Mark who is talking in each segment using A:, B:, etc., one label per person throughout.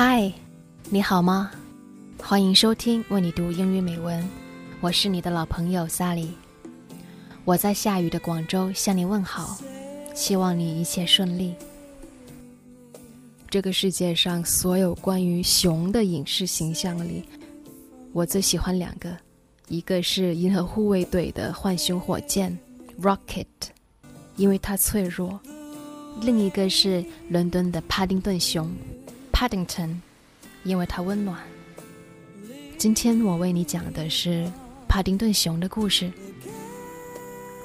A: 嗨，你好吗？欢迎收听为你读英语美文，我是你的老朋友 Sally。我在下雨的广州向你问好，希望你一切顺利。这个世界上所有关于熊的影视形象里，我最喜欢两个，一个是银河护卫队的浣熊火箭 Rocket，因为它脆弱；另一个是伦敦的帕丁顿熊 Paddington，因为它温暖。今天我为你讲的是帕丁顿熊的故事，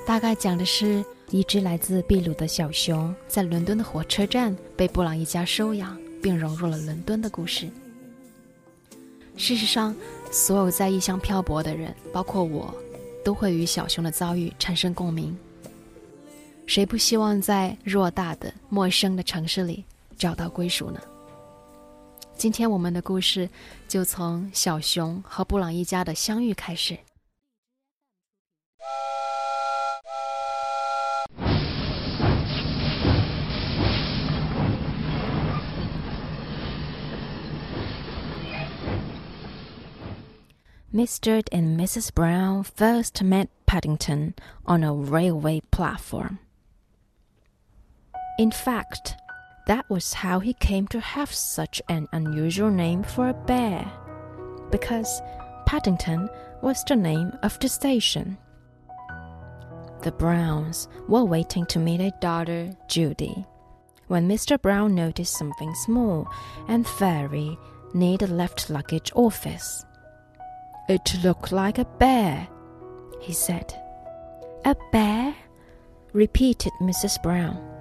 A: 大概讲的是。一只来自秘鲁的小熊在伦敦的火车站被布朗一家收养，并融入了伦敦的故事。事实上，所有在异乡漂泊的人，包括我，都会与小熊的遭遇产生共鸣。谁不希望在偌大的陌生的城市里找到归属呢？今天我们的故事就从小熊和布朗一家的相遇开始。Mr. and Mrs. Brown first met Paddington on a railway platform. In fact, that was how he came to have such an unusual name for a bear, because Paddington was the name of the station. The Browns were waiting to meet a daughter, Judy, when Mr. Brown noticed something small and furry near the left luggage office. It looked like a bear, he said. A bear? repeated Mrs. Brown.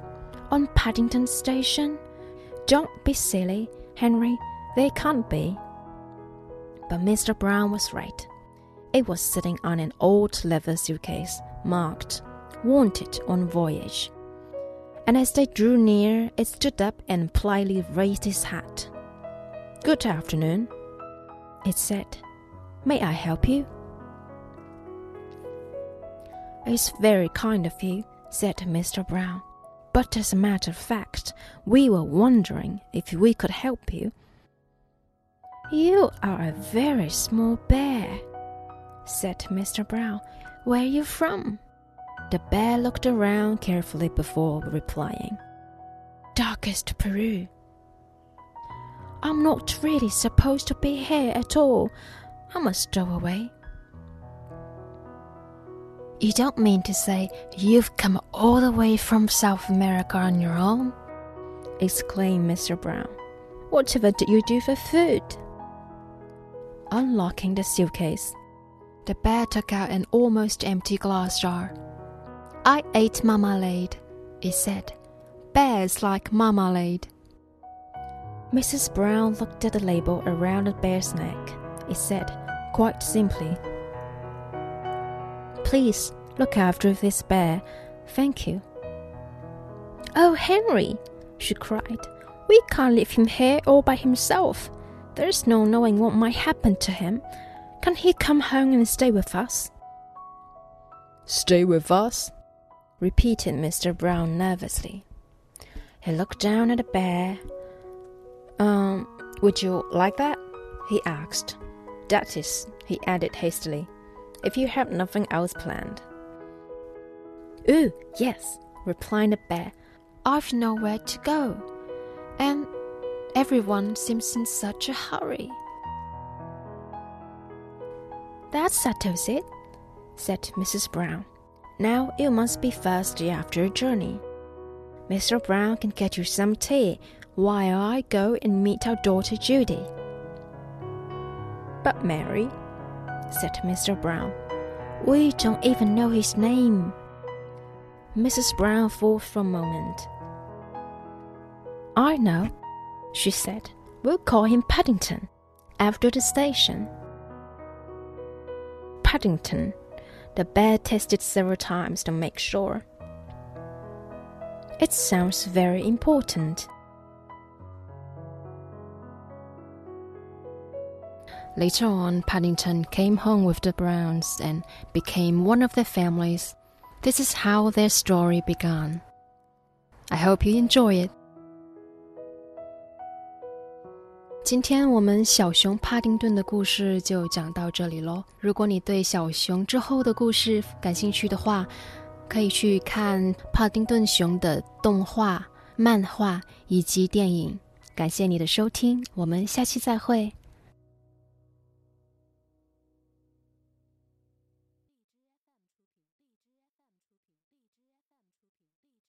A: On Paddington Station? Don't be silly, Henry. They can't be. But Mr. Brown was right. It was sitting on an old leather suitcase marked Wanted on Voyage. And as they drew near, it stood up and politely raised its hat. Good afternoon, it said. May I help you? It's very kind of you, said Mr. Brown. But as a matter of fact, we were wondering if we could help you. You are a very small bear, said Mr. Brown. Where are you from? The bear looked around carefully before replying. Darkest Peru. I'm not really supposed to be here at all. I'm a stowaway. You don't mean to say you've come all the way from South America on your own? exclaimed Mr. Brown. Whatever did you do for food? Unlocking the suitcase, the bear took out an almost empty glass jar. I ate marmalade, it said. Bears like marmalade. Mrs. Brown looked at the label around the bear's neck. It said, quite simply. Please look after this bear. Thank you. Oh, Henry, she cried. We can't leave him here all by himself. There's no knowing what might happen to him. Can he come home and stay with us?
B: Stay with us?
A: repeated Mr. Brown nervously. He looked down at the bear. Um, would you like that? he asked. That is, he added hastily, if you have nothing else planned. Oh, yes, replied the bear. I've nowhere to go, and everyone seems in such a hurry. That settles it, said Mrs. Brown. Now you must be thirsty after a journey. Mr. Brown can get you some tea while I go and meet our daughter Judy. But Mary, said Mr. Brown, we don't even know his name. Mrs. Brown thought for a moment. I know, she said. We'll call him Paddington, after the station. Paddington. The bear tested several times to make sure. It sounds very important, Later on, Paddington came home with the Browns and became one of their families. This is how their story began. I hope you enjoy it. 今天我们小熊帕丁顿的故事就讲到这里喽。如果你对小熊之后的故事感兴趣的话，可以去看帕丁顿熊的动画、漫画以及电影。感谢你的收听，我们下期再会。